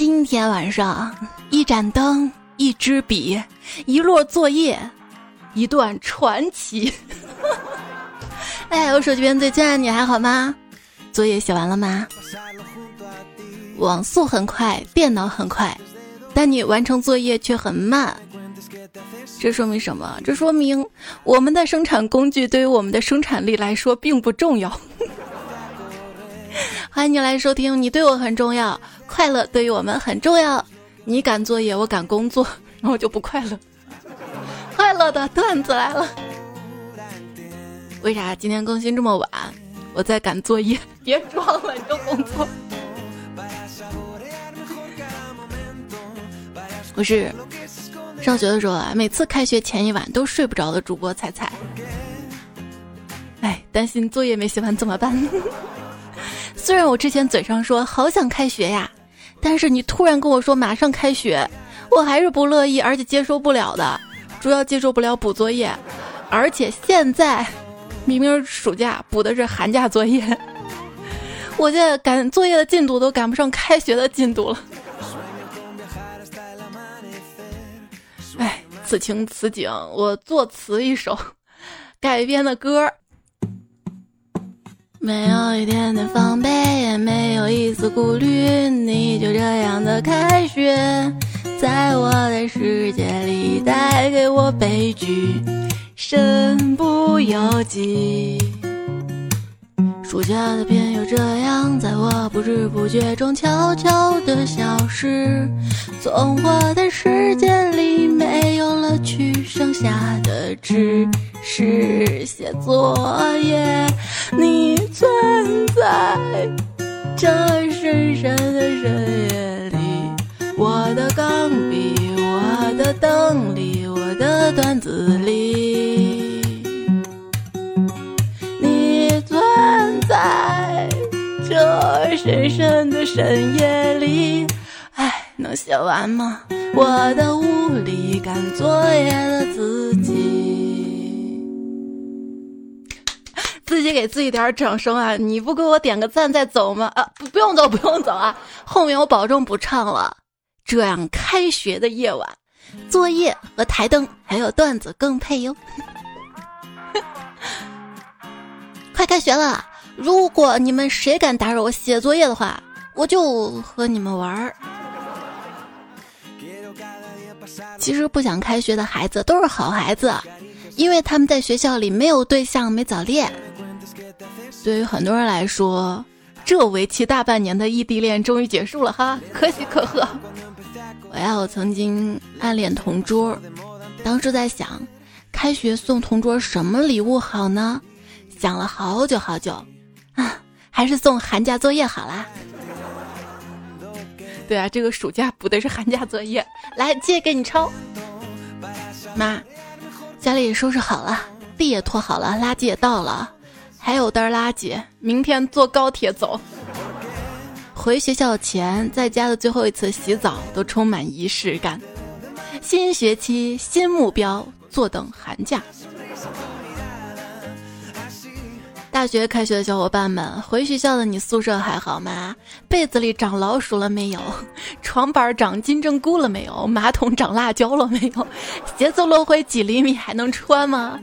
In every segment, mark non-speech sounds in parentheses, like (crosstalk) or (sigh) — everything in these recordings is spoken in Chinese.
今天晚上，一盏灯，一支笔，一摞作业，一段传奇。(laughs) 哎，我手机边最亲爱的你还好吗？作业写完了吗？网速很快，电脑很快，但你完成作业却很慢。这说明什么？这说明我们的生产工具对于我们的生产力来说并不重要。(laughs) 欢迎你来收听，你对我很重要，快乐对于我们很重要。你赶作业，我赶工作，(laughs) 然后就不快乐。(laughs) 快乐的段子来了。为啥今天更新这么晚？我在赶作业。(laughs) 别装了，你就工作。我是上学的时候啊，每次开学前一晚都睡不着的主播彩彩。哎，担心作业没写完怎么办？虽然我之前嘴上说好想开学呀，但是你突然跟我说马上开学，我还是不乐意，而且接受不了的。主要接受不了补作业，而且现在明明暑假补的是寒假作业，(laughs) 我现在赶作业的进度都赶不上开学的进度了。哎，此情此景，我作词一首改编的歌。没有一点点防备，也没有一丝顾虑，你就这样的开学，在我的世界里带给我悲剧，身不由己。暑假的片又这样，在我不知不觉中悄悄的消失，从我的世界里没有了去，剩下的只是写作业。你存在这深深的深夜里，我的钢笔，我的灯里，我的段子里。你存在这深深的深夜里，唉，能写完吗？我的无力赶作业的自己，自己给自己点掌声啊！你不给我点个赞再走吗？啊，不，不用走，不用走啊！后面我保证不唱了。这样开学的夜晚，作业和台灯还有段子更配哟。(laughs) 快开学了！如果你们谁敢打扰我写作业的话，我就和你们玩儿。其实不想开学的孩子都是好孩子，因为他们在学校里没有对象，没早恋。对于很多人来说，这为期大半年的异地恋终于结束了哈，可喜可贺。我呀，我曾经暗恋同桌，当时在想，开学送同桌什么礼物好呢？想了好久好久。啊还是送寒假作业好啦。对啊，这个暑假补的是寒假作业，来借给你抄。妈，家里收拾好了，地也拖好了，垃圾也倒了，还有袋垃圾，明天坐高铁走。回学校前，在家的最后一次洗澡都充满仪式感。新学期新目标，坐等寒假。大学开学的小伙伴们，回学校的你宿舍还好吗？被子里长老鼠了没有？(laughs) 床板长金针菇了没有？马桶长辣椒了没有？鞋子落灰几厘米还能穿吗？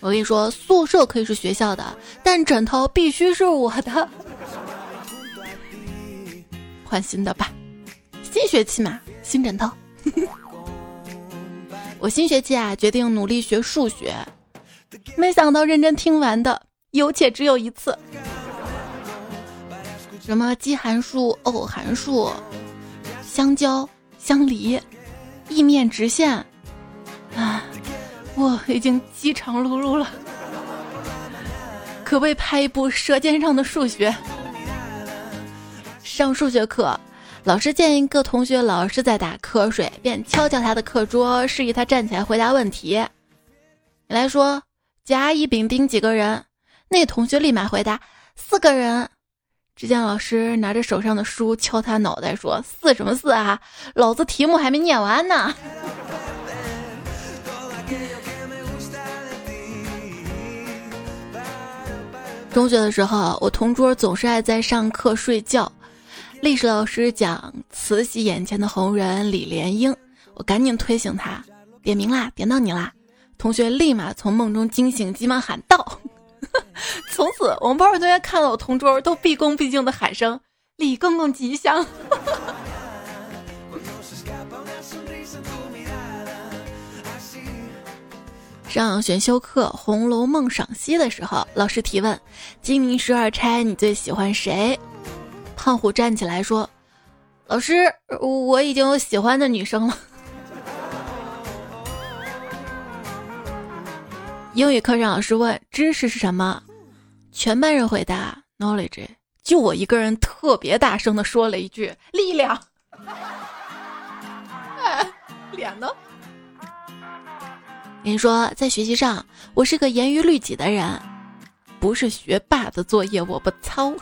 我跟你说，宿舍可以是学校的，但枕头必须是我的。换新的吧，新学期嘛，新枕头。(laughs) 我新学期啊，决定努力学数学。没想到认真听完的有且只有一次，什么奇函数、偶函数、相交、相离、异面直线，啊，我已经饥肠辘辘了，可谓拍一部《舌尖上的数学》。上数学课，老师见一个同学老是在打瞌睡，便敲敲他的课桌，示意他站起来回答问题。你来说。甲乙丙丁几个人？那同学立马回答：四个人。只见老师拿着手上的书敲他脑袋说：“四什么四啊？老子题目还没念完呢。”中学的时候，我同桌总是爱在上课睡觉，历史老师讲慈禧眼前的红人李莲英，我赶紧推醒他，点名啦，点到你啦！同学立马从梦中惊醒，急忙喊道。(laughs) 从此，我们班同学看到我同桌都毕恭毕敬的喊声“李公公吉祥”。(laughs) 上选修课《红楼梦》赏析的时候，老师提问：“金陵十二钗，你最喜欢谁？”胖虎站起来说：“老师，我已经有喜欢的女生了。(laughs) ”英语课上，老师问：“知识是什么？”全班人回答：“knowledge。”就我一个人特别大声的说了一句：“力量。” (laughs) 脸呢？跟你说，在学习上，我是个严于律己的人，不是学霸的作业我不抄。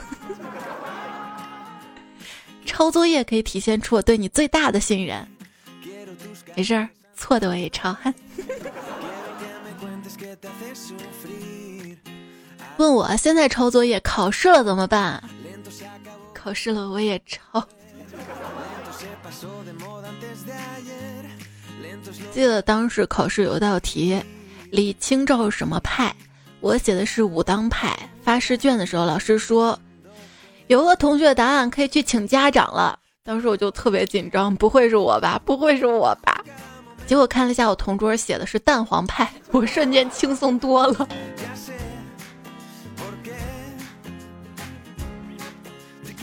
(laughs) 抄作业可以体现出我对你最大的信任。没事儿，错的我也抄。(laughs) 问我现在抄作业，考试了怎么办？考试了我也抄。记得当时考试有一道题，李清照什么派？我写的是武当派。发试卷的时候，老师说有个同学答案可以去请家长了。当时我就特别紧张，不会是我吧？不会是我吧？结果看了一下我同桌写的是蛋黄派，我瞬间轻松多了。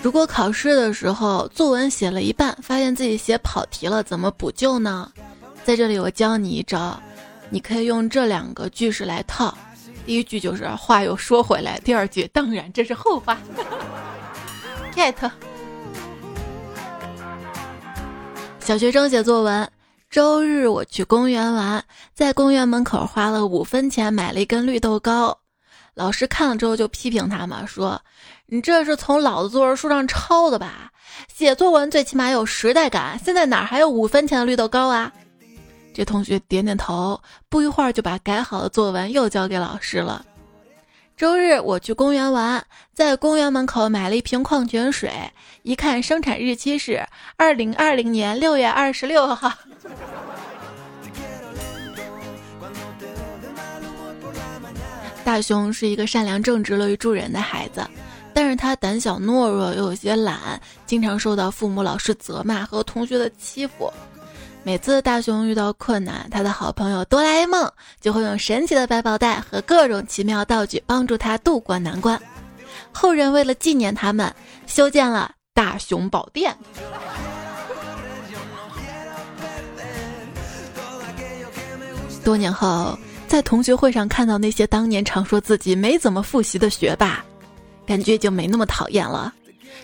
如果考试的时候作文写了一半，发现自己写跑题了，怎么补救呢？在这里我教你一招，你可以用这两个句式来套。第一句就是话又说回来，第二句当然这是后话。(laughs) get。(laughs) 小学生写作文，周日我去公园玩，在公园门口花了五分钱买了一根绿豆糕，老师看了之后就批评他嘛，说你这是从老的作文书上抄的吧？写作文最起码有时代感，现在哪还有五分钱的绿豆糕啊？这同学点点头，不一会儿就把改好的作文又交给老师了。周日我去公园玩，在公园门口买了一瓶矿泉水，一看生产日期是二零二零年六月二十六号。(laughs) 大雄是一个善良正直、乐于助人的孩子，但是他胆小懦弱又有些懒，经常受到父母、老师责骂和同学的欺负。每次大雄遇到困难，他的好朋友哆啦 A 梦就会用神奇的百宝袋和各种奇妙道具帮助他渡过难关。后人为了纪念他们，修建了大雄宝殿。多年后，在同学会上看到那些当年常说自己没怎么复习的学霸，感觉就没那么讨厌了。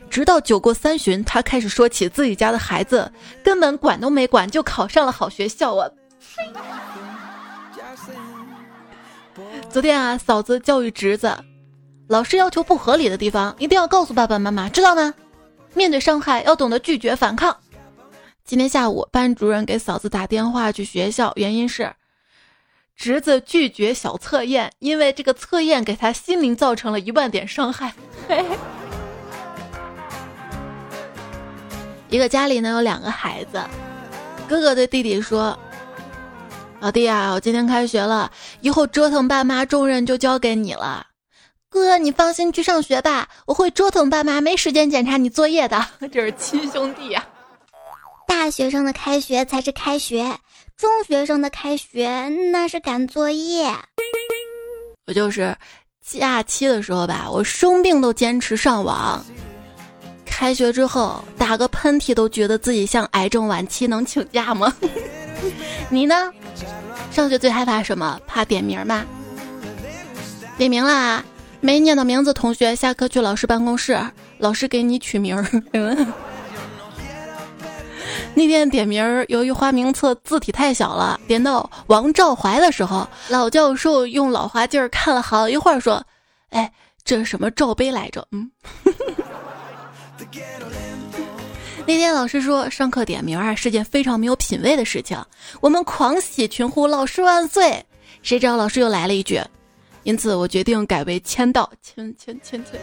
直到酒过三巡，他开始说起自己家的孩子根本管都没管就考上了好学校。我，昨天啊，嫂子教育侄子，老师要求不合理的地方一定要告诉爸爸妈妈，知道吗？面对伤害要懂得拒绝反抗。今天下午，班主任给嫂子打电话去学校，原因是侄子拒绝小测验，因为这个测验给他心灵造成了一万点伤害。嘿嘿。一个家里呢有两个孩子，哥哥对弟弟说：“老弟啊，我今天开学了，以后折腾爸妈重任就交给你了。哥，你放心去上学吧，我会折腾爸妈，没时间检查你作业的。(laughs) ”这是亲兄弟呀！大学生的开学才是开学，中学生的开学那是赶作业。我就是假期的时候吧，我生病都坚持上网。开学之后打个喷嚏都觉得自己像癌症晚期，能请假吗？(laughs) 你呢？上学最害怕什么？怕点名吗？点名啦！没念到名字同学下课去老师办公室，老师给你取名。(laughs) 那天点名，由于花名册字体太小了，点到王兆怀的时候，老教授用老花镜看了好一会儿，说：“哎，这是什么罩杯来着？”嗯。那天老师说上课点名啊是件非常没有品位的事情，我们狂喜群呼老师万岁。谁知道老师又来了一句，因此我决定改为签到，签签签签。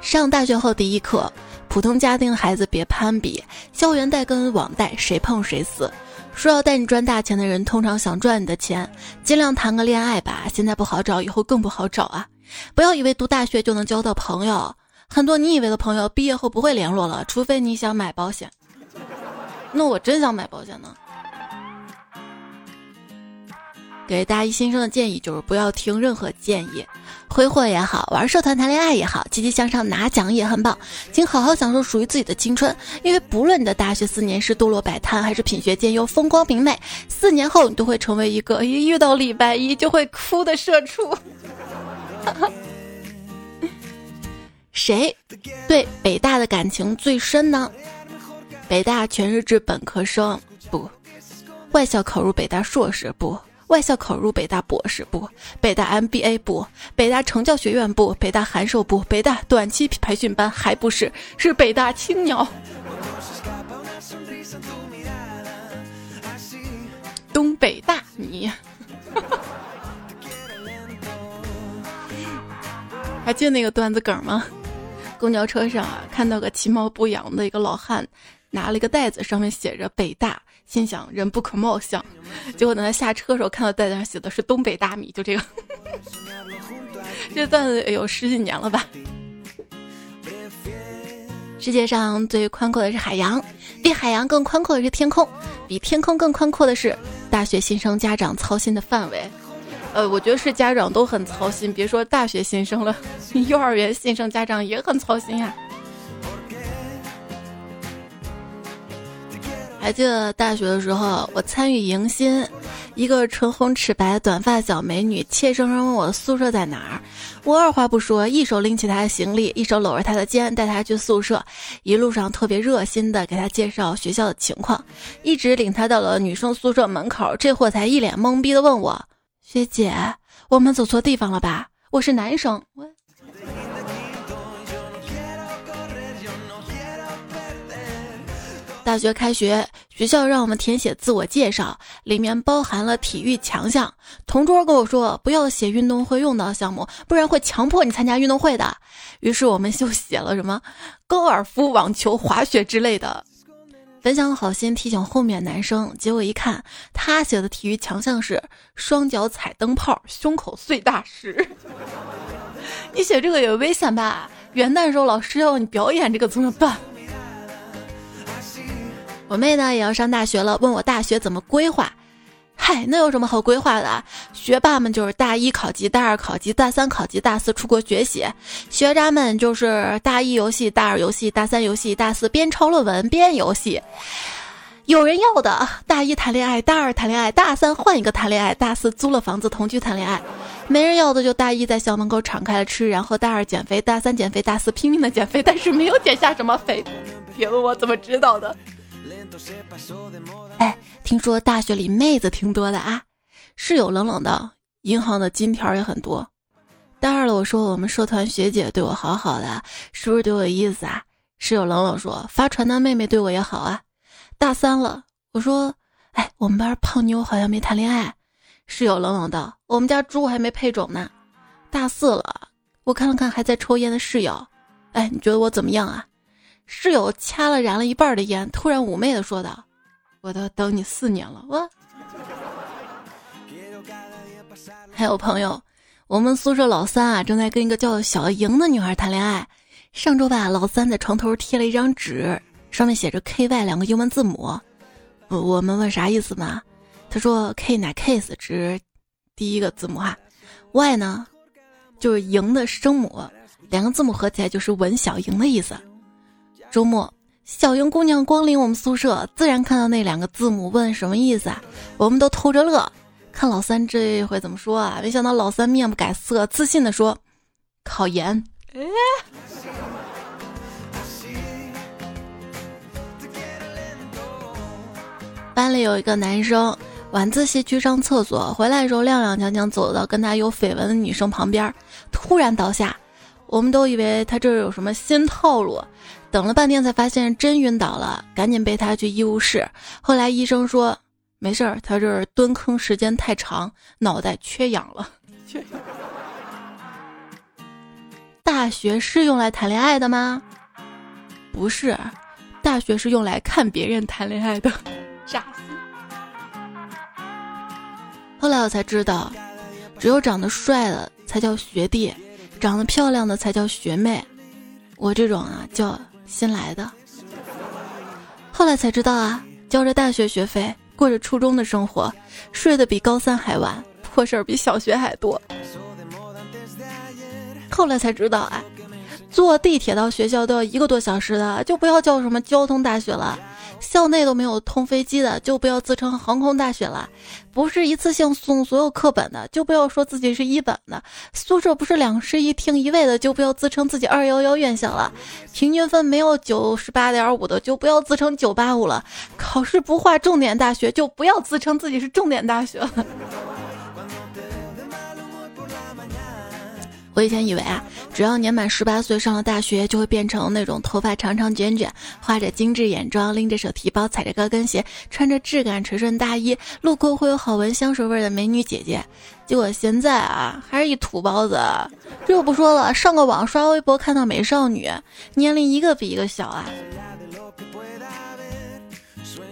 上大学后第一课，普通家庭孩子别攀比，校园贷跟网贷谁碰谁死。说要带你赚大钱的人，通常想赚你的钱，尽量谈个恋爱吧。现在不好找，以后更不好找啊！不要以为读大学就能交到朋友，很多你以为的朋友，毕业后不会联络了，除非你想买保险。那我真想买保险呢。给大一新生的建议就是不要听任何建议，挥霍也好，玩社团谈恋爱也好，积极向上拿奖也很棒，请好好享受属于自己的青春。因为不论你的大学四年是堕落摆摊，还是品学兼优、风光明媚，四年后你都会成为一个一遇到礼拜一就会哭的社畜。(laughs) 谁对北大的感情最深呢？北大全日制本科生不，外校考入北大硕士不。外校考入北大博士部，北大 MBA 部，北大成教学院部，北大函授部，北大短期培训班还不是，是北大青鸟。东北大你，还记得那个段子梗吗？公交车上啊，看到个其貌不扬的一个老汉，拿了一个袋子，上面写着北大。心想人不可貌相，结果等他下车的时候，看到袋子上写的是东北大米，就这个，(laughs) 这段子有十几年了吧。世界上最宽阔的是海洋，比海洋更宽阔的是天空，比天空更宽阔的是大学新生家长操心的范围。呃，我觉得是家长都很操心，别说大学新生了，(laughs) 幼儿园新生家长也很操心呀。还记得大学的时候，我参与迎新，一个唇红齿白、短发小美女怯生生问我宿舍在哪儿。我二话不说，一手拎起她的行李，一手搂着她的肩，带她去宿舍。一路上特别热心的给她介绍学校的情况，一直领她到了女生宿舍门口。这货才一脸懵逼的问我：“学姐，我们走错地方了吧？我是男生。”大学开学，学校让我们填写自我介绍，里面包含了体育强项。同桌跟我说，不要写运动会用到项目，不然会强迫你参加运动会的。于是我们就写了什么高尔夫、网球、滑雪之类的。本想好心提醒后面男生，结果一看，他写的体育强项是双脚踩灯泡，胸口碎大石。(laughs) 你写这个也危险吧？元旦时候老师要你表演这个怎么办？我妹呢也要上大学了，问我大学怎么规划？嗨，那有什么好规划的？学霸们就是大一考级，大二考级，大三考级，大四出国学习；学渣们就是大一游戏，大二游戏，大三游戏，大四边抄论文边游戏。有人要的，大一谈恋爱，大二谈恋爱，大三换一个谈恋爱，大四租了房子同居谈恋爱。没人要的就大一在校门口敞开了吃，然后大二减肥，大三减肥，大四拼命的减肥，但是没有减下什么肥。别问我怎么知道的。哎，听说大学里妹子挺多的啊，室友冷冷的，银行的金条也很多。大二了，我说我们社团学姐对我好好的，是不是对我有意思啊？室友冷冷说发传单妹妹对我也好啊。大三了，我说哎，我们班胖妞好像没谈恋爱。室友冷冷道我们家猪还没配种呢。大四了，我看了看还在抽烟的室友，哎，你觉得我怎么样啊？室友掐了燃了一半的烟，突然妩媚的说道：“我都等你四年了。”我还有朋友，我们宿舍老三啊，正在跟一个叫小莹的女孩谈恋爱。上周吧，老三在床头贴了一张纸，上面写着 “K Y” 两个英文字母。我我们问啥意思嘛？他说 “K” 乃 kiss，指第一个字母哈，Y 呢就是莹的声母，两个字母合起来就是吻小莹的意思。周末，小莹姑娘光临我们宿舍，自然看到那两个字母，问什么意思啊？我们都偷着乐，看老三这回怎么说啊？没想到老三面不改色，自信的说：“考研。”哎，班里有一个男生晚自习去上厕所，回来的时候踉踉跄跄走到跟他有绯闻的女生旁边，突然倒下。我们都以为他这有什么新套路。等了半天才发现真晕倒了，赶紧背他去医务室。后来医生说没事儿，他这儿蹲坑时间太长，脑袋缺氧了。大大学是用来谈恋爱的吗？不是，大学是用来看别人谈恋爱的。傻 (laughs) 后来我才知道，只有长得帅的才叫学弟，长得漂亮的才叫学妹。我这种啊叫新来的。后来才知道啊，交着大学学费，过着初中的生活，睡得比高三还晚，破事儿比小学还多。后来才知道啊，坐地铁到学校都要一个多小时的，就不要叫什么交通大学了。校内都没有通飞机的，就不要自称航空大学了；不是一次性送所有课本的，就不要说自己是一本的；宿舍不是两室一厅一卫的，就不要自称自己二幺幺院校了；平均分没有九十八点五的，就不要自称九八五了；考试不划重点大学，就不要自称自己是重点大学了。我以前以为啊，只要年满十八岁上了大学，就会变成那种头发长长卷卷、画着精致眼妆、拎着手提包、踩着高跟鞋、穿着质感垂顺大衣、路过会有好闻香水味的美女姐姐。结果现在啊，还是一土包子。这又不说了，上个网刷微博看到美少女，年龄一个比一个小啊。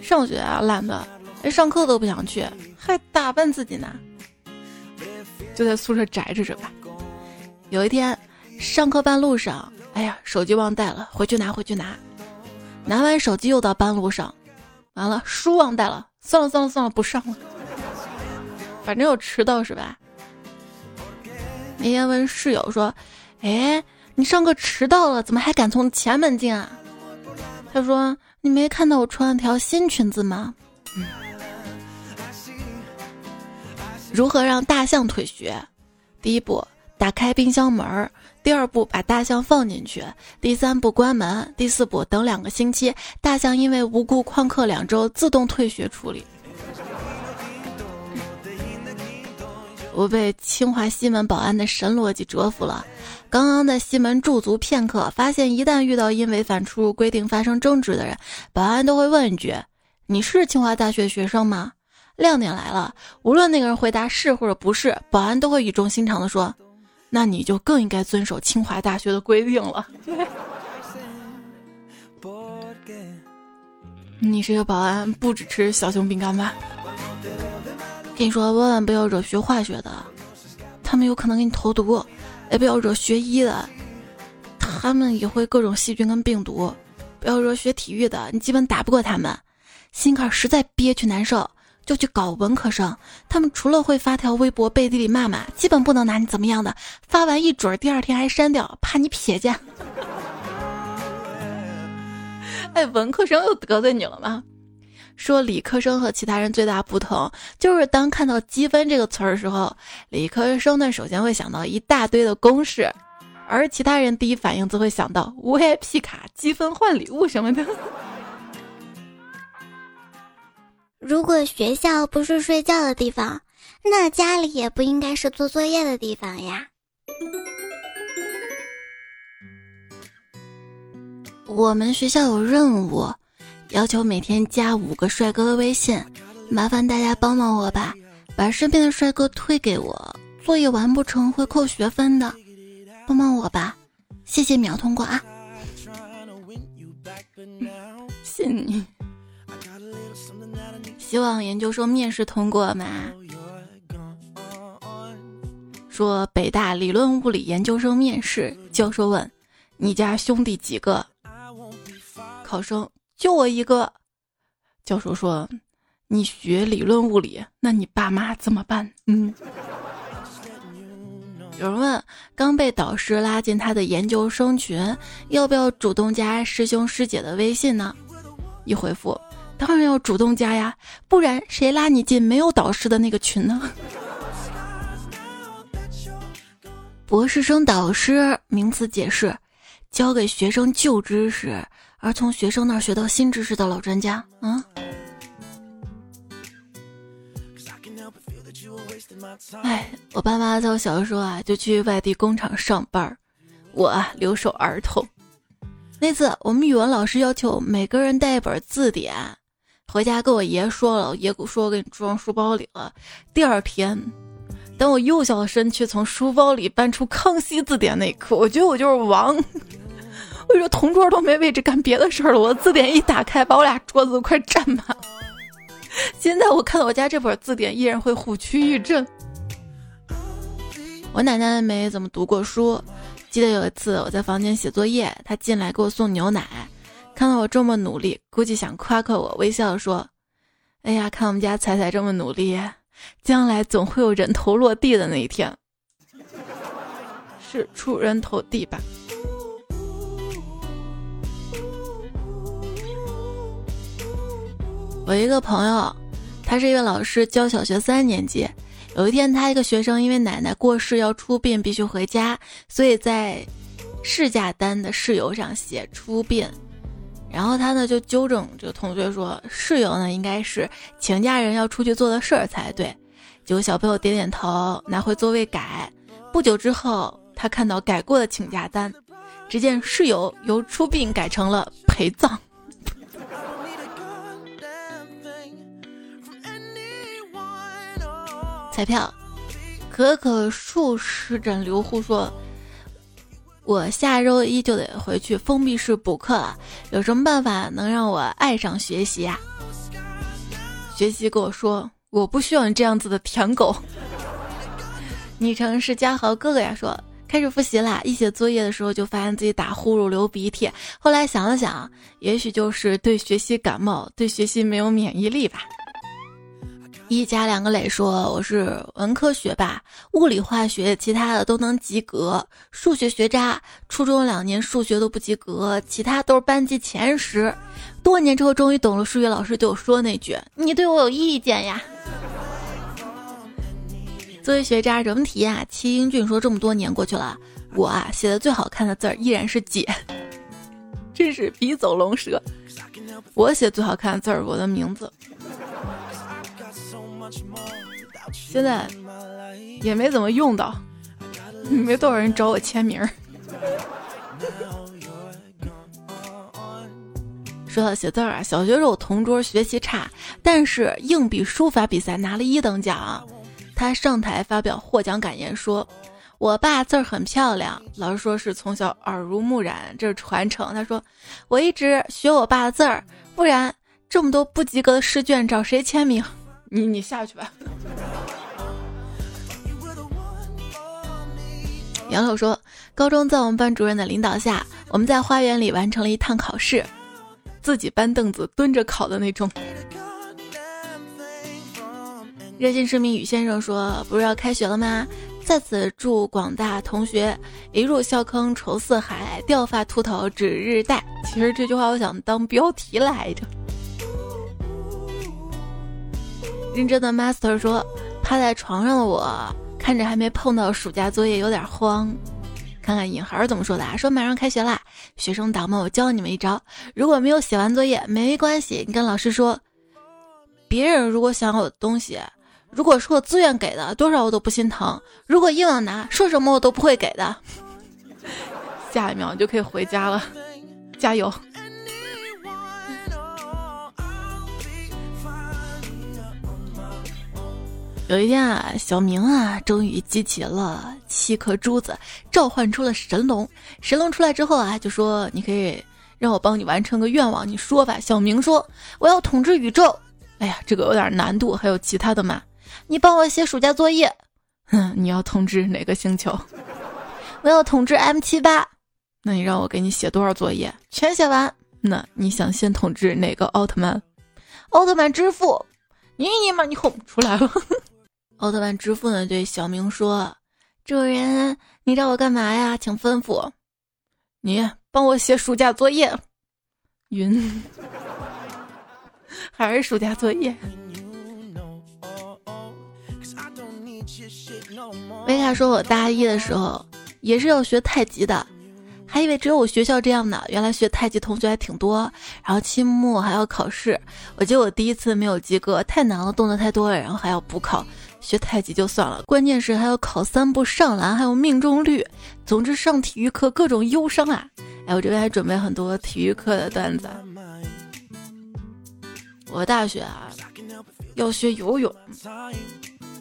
上学啊懒得，连上课都不想去，还打扮自己呢，就在宿舍宅着着吧。有一天，上课半路上，哎呀，手机忘带了，回去拿，回去拿。拿完手机又到半路上，完了，书忘带了，算了算了算了，不上了。反正又迟到是吧？那天问室友说：“哎，你上课迟到了，怎么还敢从前门进啊？”他说：“你没看到我穿了条新裙子吗？”。如何让大象腿学？第一步。打开冰箱门儿，第二步把大象放进去，第三步关门，第四步等两个星期，大象因为无故旷课两周，自动退学处理。我被清华西门保安的神逻辑折服了。刚刚在西门驻足片刻，发现一旦遇到因违反出入规定发生争执的人，保安都会问一句：“你是清华大学学生吗？”亮点来了，无论那个人回答是或者不是，保安都会语重心长地说。那你就更应该遵守清华大学的规定了。(laughs) 你是个保安，不只吃小熊饼干吧？跟你说，万万不要惹学化学的，他们有可能给你投毒；也不要惹学医的，他们也会各种细菌跟病毒；不要惹学体育的，你基本打不过他们。心坎实在憋屈难受。就去搞文科生，他们除了会发条微博背地里骂骂，基本不能拿你怎么样的。发完一准儿，第二天还删掉，怕你撇下。(laughs) 哎，文科生又得罪你了吗？说理科生和其他人最大不同，就是当看到积分这个词儿的时候，理科生呢首先会想到一大堆的公式，而其他人第一反应则会想到 VIP 卡积分换礼物什么的。如果学校不是睡觉的地方，那家里也不应该是做作业的地方呀。我们学校有任务，要求每天加五个帅哥的微信，麻烦大家帮帮我吧，把身边的帅哥推给我。作业完不成会扣学分的，帮帮我吧，谢谢秒通过啊！信 (laughs) 你。希望研究生面试通过嘛？说北大理论物理研究生面试，教授问：“你家兄弟几个？”考生：“就我一个。”教授说：“你学理论物理，那你爸妈怎么办？”嗯。有人问：刚被导师拉进他的研究生群，要不要主动加师兄师姐的微信呢？一回复。当然要主动加呀，不然谁拉你进没有导师的那个群呢？(laughs) 博士生导师名词解释：教给学生旧知识，而从学生那儿学到新知识的老专家。啊？哎，我爸妈在我小的时候啊，就去外地工厂上班，我留守儿童。那次我们语文老师要求每个人带一本字典。回家跟我爷说了，爷说我给你装书包里了。第二天，当我幼小的身躯从书包里搬出《康熙字典》那一刻，我觉得我就是王。(laughs) 我跟你说同桌都没位置干别的事儿了，我字典一打开，把我俩桌子都快占满。现在我看到我家这本字典，依然会虎躯一震。我奶奶没怎么读过书，记得有一次我在房间写作业，她进来给我送牛奶，看到我这么努力，估计想夸夸我，微笑说：“哎呀，看我们家彩彩这么努力，将来总会有人头落地的那一天，是出人头地吧。”我一个朋友，他是一个老师，教小学三年级。有一天，他一个学生因为奶奶过世要出殡，必须回家，所以在事假单的事由上写出殡。然后他呢就纠正这个同学说，室友呢应该是请假人要出去做的事儿才对。结果小朋友点点头，拿回座位改。不久之后，他看到改过的请假单，只见室友由出殡改成了陪葬。(laughs) 彩票，可可树湿疹留户说：“我下周一就得回去封闭式补课了，有什么办法能让我爱上学习呀？”学习跟我说：“我不需要你这样子的舔狗。”昵称是嘉豪哥哥呀，说开始复习啦，一写作业的时候就发现自己打呼噜、流鼻涕，后来想了想，也许就是对学习感冒，对学习没有免疫力吧。一家两个磊说：“我是文科学霸，物理、化学其他的都能及格，数学学渣，初中两年数学都不及格，其他都是班级前十。多年之后终于懂了，数学老师对我说那句：‘你对我有意见呀。’作为学渣，什么题呀？齐英俊说：‘这么多年过去了，我啊写的最好看的字儿依然是姐，真是笔走龙蛇。我写最好看的字儿，我的名字。’”现在也没怎么用到，没多少人找我签名。说到写字儿啊，小学时候同桌学习差，但是硬笔书法比赛拿了一等奖。他上台发表获奖感言说：“我爸字儿很漂亮，老师说是从小耳濡目染，这是传承。”他说：“我一直学我爸的字儿，不然这么多不及格的试卷找谁签名？”你你下去吧。(laughs) 杨柳说，高中在我们班主任的领导下，我们在花园里完成了一趟考试，自己搬凳子蹲着考的那种。热心市民宇先生说，不是要开学了吗？在此祝广大同学一入校坑愁似海，掉发秃头指日待。其实这句话我想当标题来着。认真的 master 说：“趴在床上的我，看着还没碰到暑假作业，有点慌。看看引孩怎么说的啊？说马上开学啦，学生党们，我教你们一招：如果没有写完作业，没关系，你跟老师说，别人如果想要的东西，如果是我自愿给的，多少我都不心疼；如果硬要拿，说什么我都不会给的。下一秒就可以回家了，加油！” (laughs) 有一天啊，小明啊，终于集齐了七颗珠子，召唤出了神龙。神龙出来之后啊，就说：“你可以让我帮你完成个愿望，你说吧。”小明说：“我要统治宇宙。”哎呀，这个有点难度，还有其他的吗？你帮我写暑假作业。哼，你要统治哪个星球？我要统治 M 七八。那你让我给你写多少作业？全写完。那你想先统治哪个奥特曼？奥特曼之父。你你妈，你哄出来了。(laughs) 奥特曼之父呢？对小明说：“主人，你找我干嘛呀？请吩咐。你帮我写暑假作业。晕，还是暑假作业。”维卡说：“我大一的时候也是要学太极的，还以为只有我学校这样呢。原来学太极同学还挺多。然后期末还要考试，我记得我第一次没有及格，太难了，动作太多了，然后还要补考。”学太极就算了，关键是还要考三步上篮，还有命中率。总之上体育课各种忧伤啊！哎，我这边还准备很多体育课的段子。我大学啊要学游泳，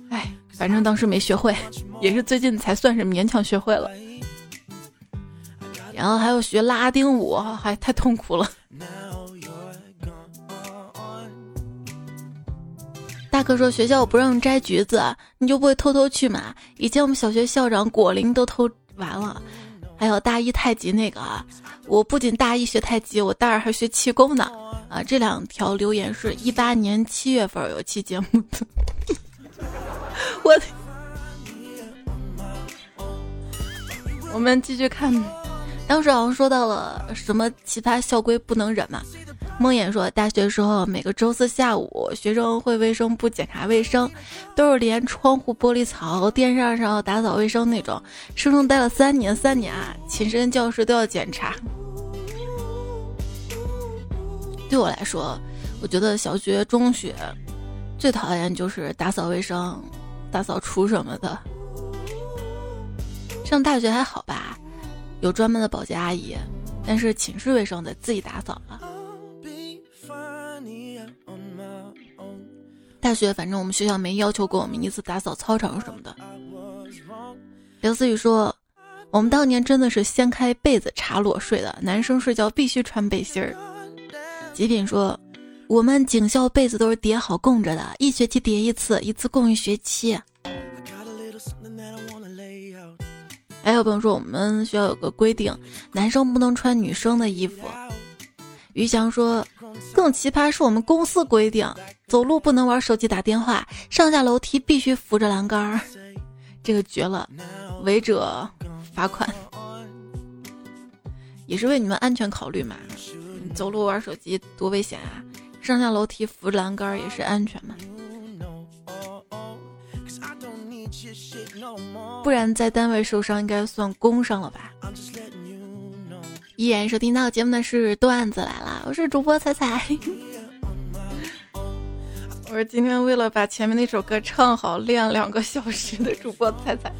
哎，反正当时没学会，也是最近才算是勉强学会了。然后还要学拉丁舞，还太痛苦了。大哥说学校不让摘橘子，你就不会偷偷去吗？以前我们小学校长果林都偷完了。还有大一太极那个啊，我不仅大一学太极，我大二还学气功呢。啊，这两条留言是一八年七月份有期节目的。(laughs) 我，我们继续看，当时好像说到了什么奇葩校规不能忍嘛。梦魇说，大学时候每个周四下午，学生会卫生部检查卫生，都是连窗户玻璃槽、电扇上打扫卫生那种。生生待了三年，三年啊，寝室教室都要检查。对我来说，我觉得小学、中学最讨厌就是打扫卫生、大扫除什么的。上大学还好吧，有专门的保洁阿姨，但是寝室卫生得自己打扫了。大学反正我们学校没要求过我们一次打扫操场什么的。刘思雨说：“我们当年真的是掀开被子查裸睡的，男生睡觉必须穿背心儿。”极品说：“我们警校被子都是叠好供着的，一学期叠一次，一次供一学期。”还有朋友说我们学校有个规定，男生不能穿女生的衣服。于翔说：“更奇葩是我们公司规定，走路不能玩手机打电话，上下楼梯必须扶着栏杆儿，这个绝了，违者罚款，也是为你们安全考虑嘛。走路玩手机多危险啊，上下楼梯扶着栏杆儿也是安全嘛。不然在单位受伤应该算工伤了吧？”依然收听到节目的是段子来了，我是主播彩彩。(laughs) 我是今天为了把前面那首歌唱好练两个小时的主播彩彩。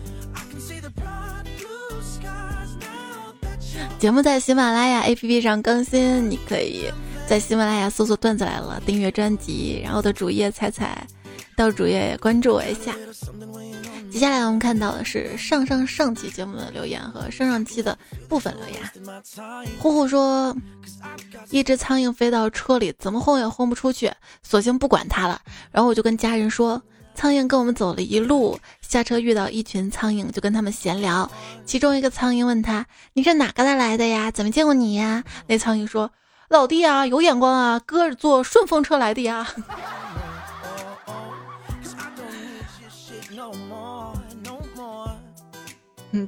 节目在喜马拉雅 APP 上更新，你可以在喜马拉雅搜索“段子来了”，订阅专辑，然后的主页彩彩到主页关注我一下。接下来我们看到的是上上上期节目的留言和上上期的部分留言。呼呼说，一只苍蝇飞到车里，怎么轰也轰不出去，索性不管它了。然后我就跟家人说，苍蝇跟我们走了一路，下车遇到一群苍蝇，就跟他们闲聊。其中一个苍蝇问他：“你是哪个来来的呀？怎么见过你呀？”那苍蝇说：“老弟啊，有眼光啊，哥是坐顺风车来的呀。”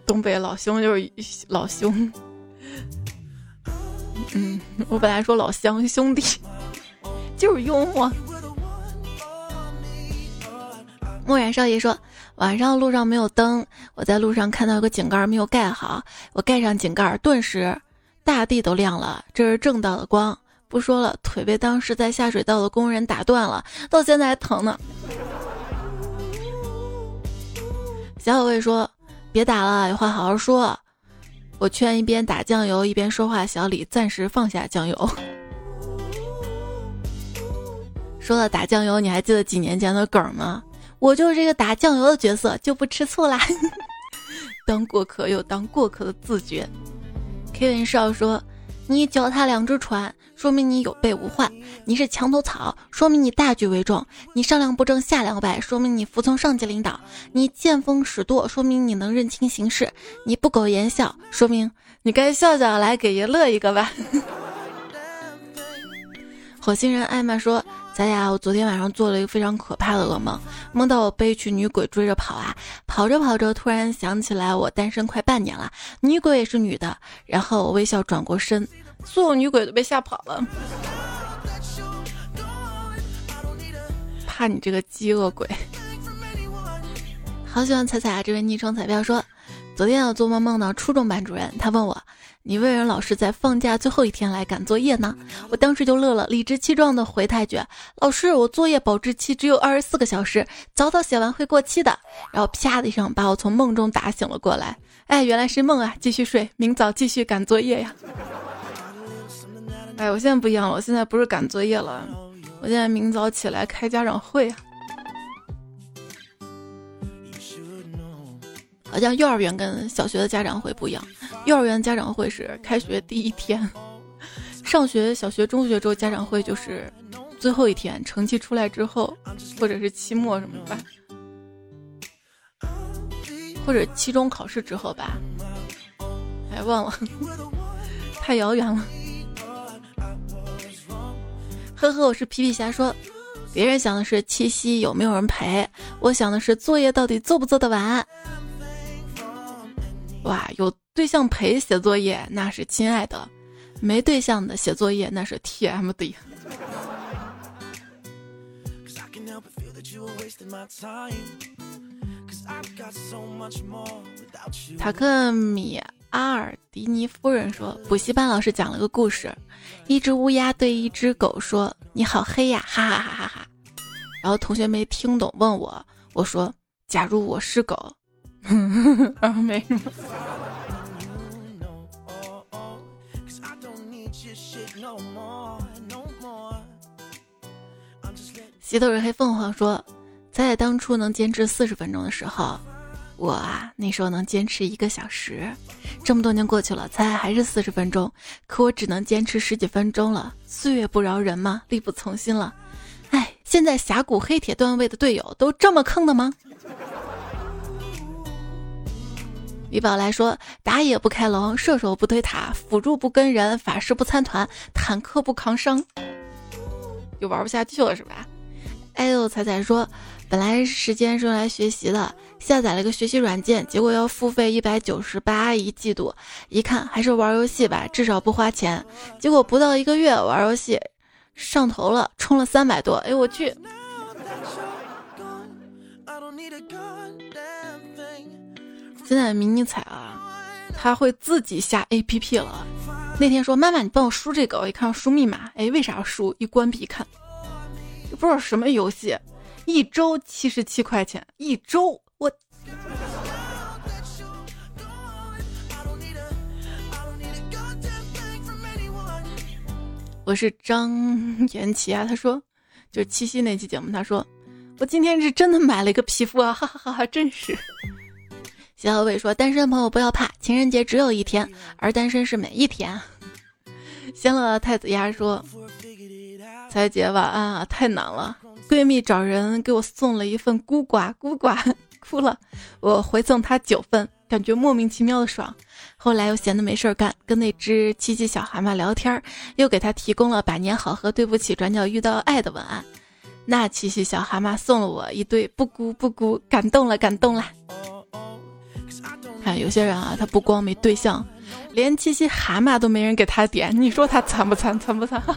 东北老兄就是老兄。嗯，我本来说老乡兄弟，就是幽默。墨染少爷说，晚上路上没有灯，我在路上看到有个井盖没有盖好，我盖上井盖，顿时大地都亮了，这是正道的光。不说了，腿被当时在下水道的工人打断了，到现在还疼呢。小小卫说。别打了，有话好好说。我劝一边打酱油一边说话小李暂时放下酱油。说到打酱油，你还记得几年前的梗吗？我就是这个打酱油的角色，就不吃醋啦。(laughs) 当过客有当过客的自觉。Kevin 少说。你脚踏两只船，说明你有备无患；你是墙头草，说明你大局为重；你上梁不正下梁歪，说明你服从上级领导；你见风使舵，说明你能认清形势；你不苟言笑，说明你该笑笑来给爷乐一个吧。(laughs) 火星人艾玛说：“大家，我昨天晚上做了一个非常可怕的噩梦，梦到我被一群女鬼追着跑啊，跑着跑着，突然想起来我单身快半年了，女鬼也是女的，然后我微笑转过身，所有女鬼都被吓跑了。怕你这个饥饿鬼！(laughs) 好喜欢彩彩啊！这位昵称彩票说，昨天我做梦梦到初中班主任，他问我。”你为人老师在放假最后一天来赶作业呢？我当时就乐了，理直气壮的回他一句：“老师，我作业保质期只有二十四个小时，早早写完会过期的。”然后啪的一声把我从梦中打醒了过来。哎，原来是梦啊！继续睡，明早继续赶作业呀。哎，我现在不一样了，我现在不是赶作业了，我现在明早起来开家长会啊。好像幼儿园跟小学的家长会不一样，幼儿园家长会是开学第一天，上学小学、中学之后家长会就是最后一天，成绩出来之后，或者是期末什么吧，或者期中考试之后吧，哎，忘了，太遥远了。呵呵，我是皮皮虾说。别人想的是七夕有没有人陪，我想的是作业到底做不做得完。哇，有对象陪写作业那是亲爱的，没对象的写作业那是 TMD。塔克米阿尔迪尼夫人说，补习班老师讲了个故事，一只乌鸦对一只狗说：“你好黑呀，哈哈哈哈哈。”然后同学没听懂，问我，我说：“假如我是狗。”然 (laughs) 后没什么。洗头人黑凤凰说：“在当初能坚持四十分钟的时候，我啊那时候能坚持一个小时。这么多年过去了，猜还是四十分钟，可我只能坚持十几分钟了。岁月不饶人嘛，力不从心了。”哎，现在峡谷黑铁段位的队友都这么坑的吗？李宝来说：打野不开龙，射手不推塔，辅助不跟人，法师不参团，坦克不扛伤，又玩不下去了是吧？哎呦，彩彩说：本来时间是用来学习的，下载了个学习软件，结果要付费一百九十八一季度，一看还是玩游戏吧，至少不花钱。结果不到一个月玩游戏。上头了，充了三百多，哎我去！现在迷你彩啊，他会自己下 A P P 了。那天说妈妈，你帮我输这个，我一看输密码，哎，为啥要输？一关闭一看，不知道什么游戏，一周七十七块钱，一周我。我是张延琪啊，他说，就是七夕那期节目，他说，我今天是真的买了一个皮肤啊，哈哈哈哈，真是。小伟说，单身朋友不要怕，情人节只有一天，而单身是每一天。(laughs) 仙乐太子鸭说，彩姐晚安啊，太难了，闺蜜找人给我送了一份孤寡，孤寡哭了，我回赠她九份。感觉莫名其妙的爽，后来又闲得没事儿干，跟那只七七小蛤蟆聊天，又给他提供了百年好合、对不起、转角遇到爱的文案。那七七小蛤蟆送了我一对不孤不孤，感动了，感动了。看有些人啊，他不光没对象，连七夕蛤蟆都没人给他点，你说他惨不惨？惨不惨？(laughs)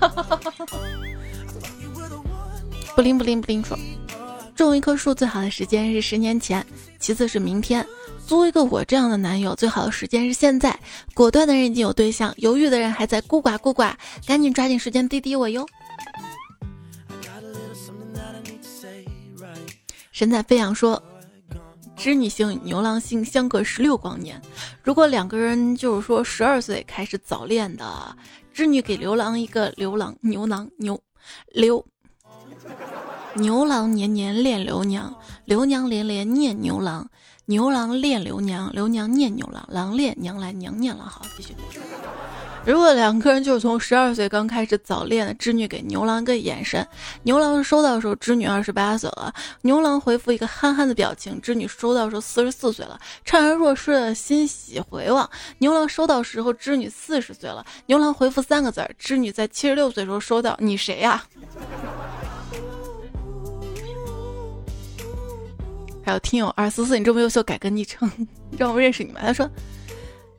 不灵不灵不灵说，种一棵树最好的时间是十年前，其次是明天。租一个我这样的男友，最好的时间是现在。果断的人已经有对象，犹豫的人还在孤寡孤寡，赶紧抓紧时间滴滴我哟。神采飞扬说，织女星与牛郎星相隔十六光年，如果两个人就是说十二岁开始早恋的，织女给牛郎一个牛郎牛郎牛牛牛郎年年恋刘娘，刘娘连连念牛郎。牛郎恋刘娘，刘娘念牛郎，郎恋娘来，娘念郎。好，继续。如果两个人就是从十二岁刚开始早恋的，织女给牛郎个眼神，牛郎收到的时候，织女二十八岁了，牛郎回复一个憨憨的表情，织女收到时候四十四岁了，怅然若失的欣喜回望。牛郎收到时候，织女四十岁了，牛郎回复三个字儿，织女在七十六岁时候收到，你谁呀？还有听友二四四，你这么优秀，改个昵称，让我认识你吗？他说，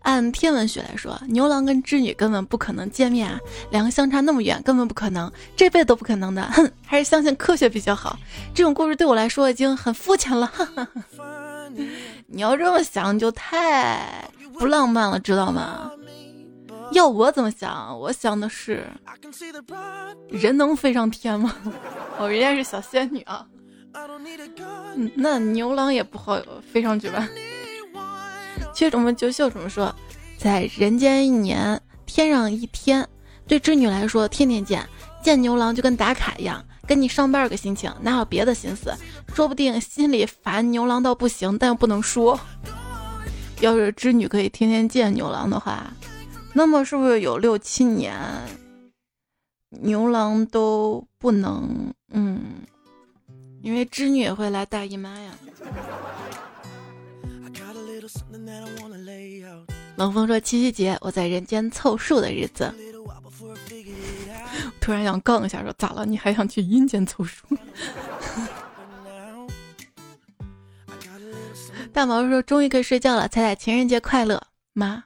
按天文学来说，牛郎跟织女根本不可能见面啊，两个相差那么远，根本不可能，这辈子都不可能的。哼，还是相信科学比较好。这种故事对我来说已经很肤浅了。(laughs) 你要这么想，就太不浪漫了，知道吗？要我怎么想？我想的是，人能飞上天吗？哦，人家是小仙女啊。那牛郎也不好飞上去吧？缺什么就秀什么说，在人间一年，天上一天，对织女来说天天见，见牛郎就跟打卡一样，跟你上班个心情，哪有别的心思？说不定心里烦牛郎到不行，但又不能说。要是织女可以天天见牛郎的话，那么是不是有六七年牛郎都不能？嗯，因为织女也会来大姨妈呀。冷风说：“七夕节，我在人间凑数的日子。”突然想杠一下，说：“咋了？你还想去阴间凑数？”大毛说：“终于可以睡觉了，彩彩情人节快乐，妈。”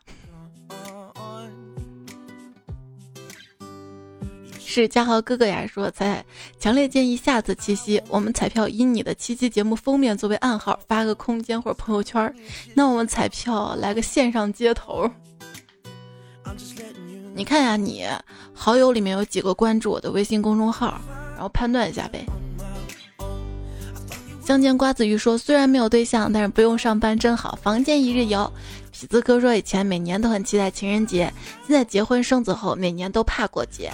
是嘉豪哥哥呀，说彩彩强烈建议下次七夕我们彩票以你的七夕节目封面作为暗号发个空间或者朋友圈，那我们彩票来个线上接头。你看呀，你好友里面有几个关注我的微信公众号，然后判断一下呗。相见瓜子鱼说：“虽然没有对象，但是不用上班真好，房间一日游。”痞子哥说：“以前每年都很期待情人节，现在结婚生子后，每年都怕过节。”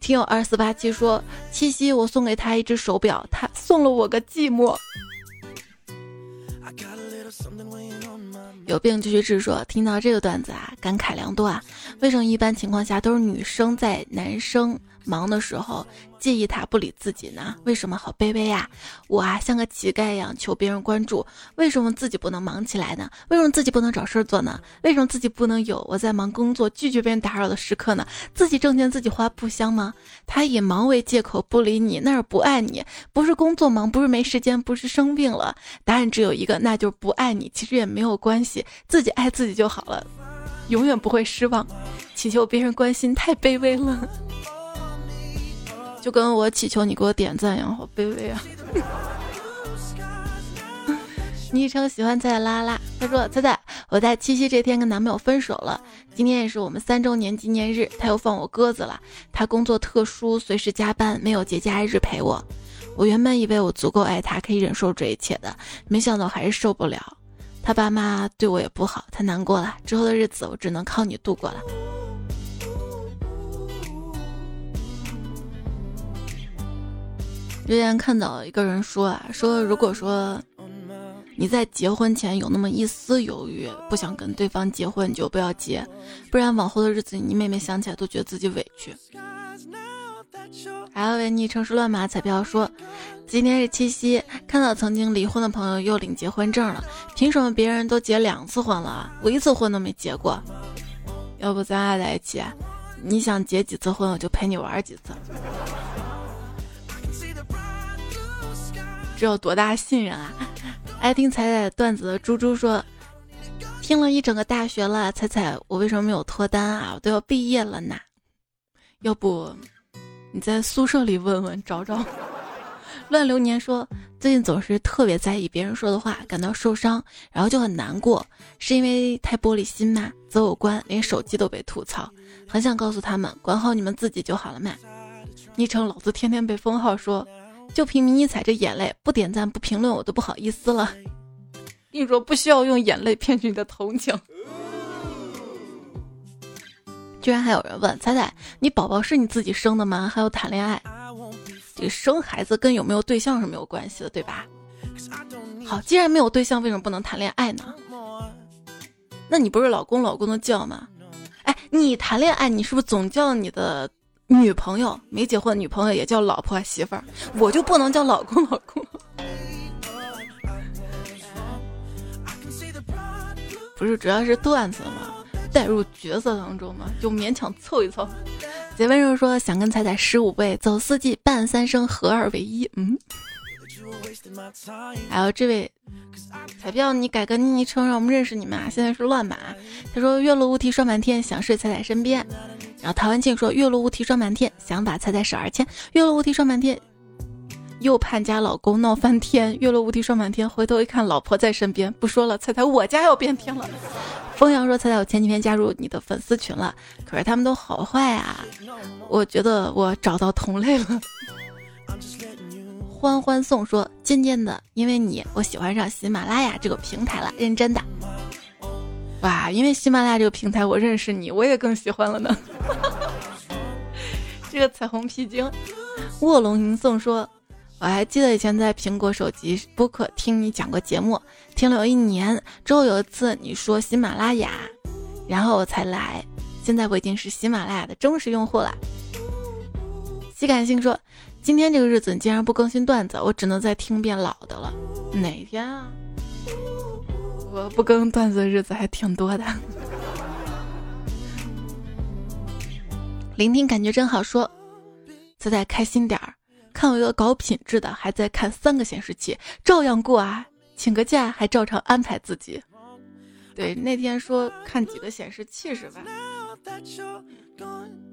听友二四八七说：“七夕我送给他一只手表，他送了我个寂寞。”有病就去治。说听到这个段子啊，感慨良多啊。为什么一般情况下都是女生在男生？忙的时候介意他不理自己呢？为什么好卑微呀？我啊像个乞丐一样求别人关注，为什么自己不能忙起来呢？为什么自己不能找事儿做呢？为什么自己不能有我在忙工作拒绝别人打扰的时刻呢？自己挣钱自己花不香吗？他以忙为借口不理你，那是不爱你，不是工作忙，不是没时间，不是生病了。答案只有一个，那就是不爱你。其实也没有关系，自己爱自己就好了，永远不会失望。祈求别人关心太卑微了。就跟我祈求你给我点赞一样，好卑微啊！(laughs) 昵称喜欢彩彩拉拉，他说：“彩彩，我在七夕这天跟男朋友分手了，今天也是我们三周年纪念日，他又放我鸽子了。他工作特殊，随时加班，没有节假日陪我。我原本以为我足够爱他，可以忍受这一切的，没想到还是受不了。他爸妈对我也不好，太难过了。之后的日子，我只能靠你度过了。”之前看到一个人说啊，说如果说你在结婚前有那么一丝犹豫，不想跟对方结婚，你就不要结，不然往后的日子你每每想起来都觉得自己委屈。还有位昵称是乱码彩票说，今天是七夕，看到曾经离婚的朋友又领结婚证了，凭什么别人都结两次婚了，我一次婚都没结过？要不咱俩在一起，你想结几次婚，我就陪你玩几次。这有多大信任啊！爱听彩彩段子的猪猪说，听了一整个大学了，彩彩，我为什么没有脱单啊？我都要毕业了呢。要不你在宿舍里问问找找。(laughs) 乱流年说，最近总是特别在意别人说的话，感到受伤，然后就很难过，是因为太玻璃心吗？择偶观，连手机都被吐槽，很想告诉他们，管好你们自己就好了嘛。昵称老子天天被封号说。就凭迷你踩着眼泪不点赞不评论，我都不好意思了。跟你说，不需要用眼泪骗取你的同情。居然还有人问彩彩，你宝宝是你自己生的吗？还要谈恋爱？这个生孩子跟有没有对象是没有关系的，对吧？好，既然没有对象，为什么不能谈恋爱呢？那你不是老公老公的叫吗？哎，你谈恋爱，你是不是总叫你的？女朋友没结婚，女朋友也叫老婆媳妇儿，我就不能叫老公老公？不是，主要是段子嘛，带入角色当中嘛，就勉强凑一凑。结温柔说想跟彩彩十五辈，走四季伴三生，合二为一。嗯。还有这位彩票，你改个昵称让我们认识你们啊！现在是乱码。他说月落乌啼霜满天，想睡彩彩身边。然后陶文静说月落乌啼霜满天，想把彩彩手儿牵。月落乌啼霜满天，又盼家老公闹翻天。月落乌啼霜满天，回头一看老婆在身边。不说了，彩彩我家要变天了。风扬说彩彩，我前几天加入你的粉丝群了，可是他们都好坏啊！我觉得我找到同类了。欢欢送说：“渐渐的，因为你，我喜欢上喜马拉雅这个平台了。认真的，哇！因为喜马拉雅这个平台，我认识你，我也更喜欢了呢。(laughs) 这个彩虹皮筋，卧龙吟诵说：我还记得以前在苹果手机播客听你讲过节目，听了有一年之后，有一次你说喜马拉雅，然后我才来。现在我已经是喜马拉雅的忠实用户了。西感性说：“今天这个日子你竟然不更新段子，我只能再听遍老的了。哪天啊？我不更段子的日子还挺多的。(laughs) ”聆听感觉真好，说：“仔仔开心点儿。”看我一个搞品质的，还在看三个显示器，照样过啊！请个假还照常安排自己。对，那天说看几个显示器是吧？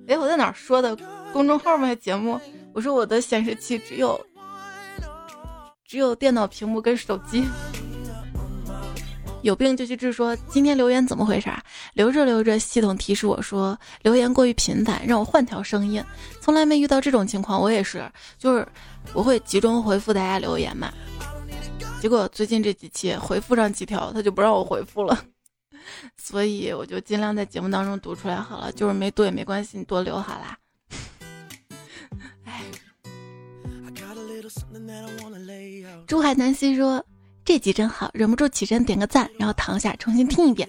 哎，我在哪说的？公众号吗？节目？我说我的显示器只有只有电脑屏幕跟手机。有病就去治。说今天留言怎么回事？留着留着，系统提示我说留言过于频繁，让我换条声音。从来没遇到这种情况，我也是，就是我会集中回复大家留言嘛。结果最近这几期回复上几条，他就不让我回复了，所以我就尽量在节目当中读出来好了。就是没读也没关系，你多留好啦。哎，珠海南溪说。这集真好，忍不住起身点个赞，然后躺下重新听一遍。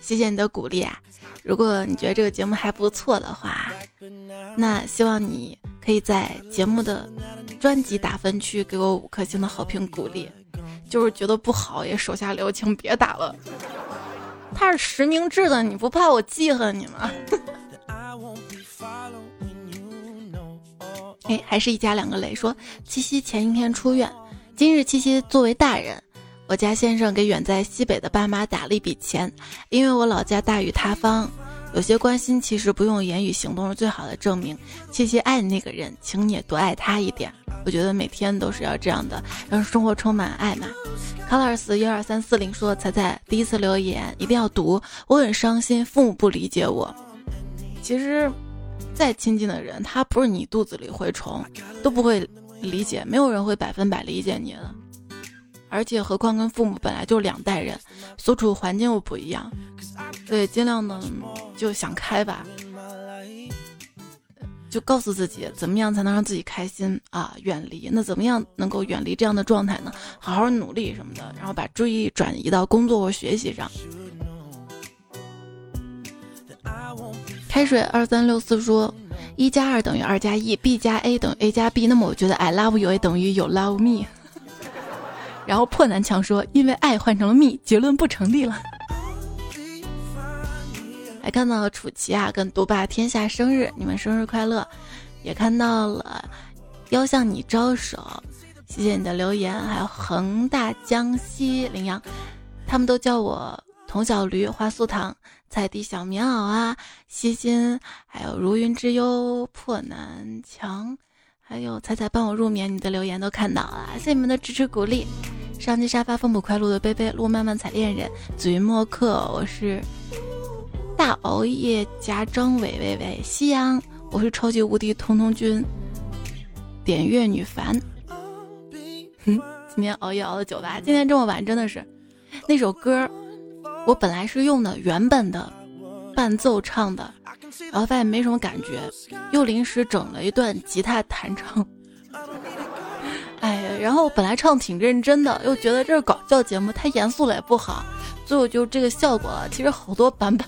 谢谢你的鼓励啊！如果你觉得这个节目还不错的话，那希望你可以在节目的专辑打分区给我五颗星的好评鼓励。就是觉得不好也手下留情，别打了。他是实名制的，你不怕我记恨你吗？(laughs) 哎，还是一家两个雷说七夕前一天出院，今日七夕作为大人。我家先生给远在西北的爸妈打了一笔钱，因为我老家大雨塌方，有些关心其实不用言语，行动是最好的证明。谢谢爱那个人，请你也多爱他一点。我觉得每天都是要这样的，让生活充满爱嘛。Colors 一二三四零说：“彩彩第一次留言一定要读，我很伤心，父母不理解我。其实，再亲近的人，他不是你肚子里蛔虫，都不会理解，没有人会百分百理解你的。”而且，何况跟父母本来就两代人，所处环境又不一样，所以尽量呢就想开吧，就告诉自己怎么样才能让自己开心啊，远离那怎么样能够远离这样的状态呢？好好努力什么的，然后把注意转移到工作或学习上。开水二三六四说，一加二等于二加一，b 加 a 等于 a 加 b，那么我觉得 I love you 等于 you love me。(laughs) 然后破南墙说：“因为爱换成了蜜，结论不成立了。”还看到了楚奇啊跟独霸天下生日，你们生日快乐！也看到了要向你招手，谢谢你的留言。还有恒大江西羚羊，他们都叫我童小驴、花素糖、彩地小棉袄啊、西心，还有如云之忧、破南墙，还有彩彩帮我入眠，你的留言都看到了，谢谢你们的支持鼓励。上期沙发风不快路的贝贝路漫漫彩恋人紫云墨客，我是大熬夜加张伟伟伟夕阳，我是超级无敌通通君点乐女凡。哼，今天熬夜熬了酒吧，今天这么晚真的是那首歌，我本来是用的原本的伴奏唱的，然后发现没什么感觉，又临时整了一段吉他弹唱。哎，然后本来唱挺认真的，又觉得这是搞笑节目，太严肃了也不好，最后就这个效果了。其实好多版本，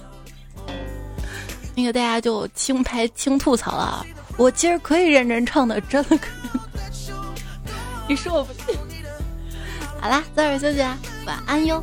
那个大家就轻拍轻吐槽了。我其实可以认真唱的，真的可以。(laughs) 你说我不信？(laughs) 好啦，早点休息啊，晚安哟。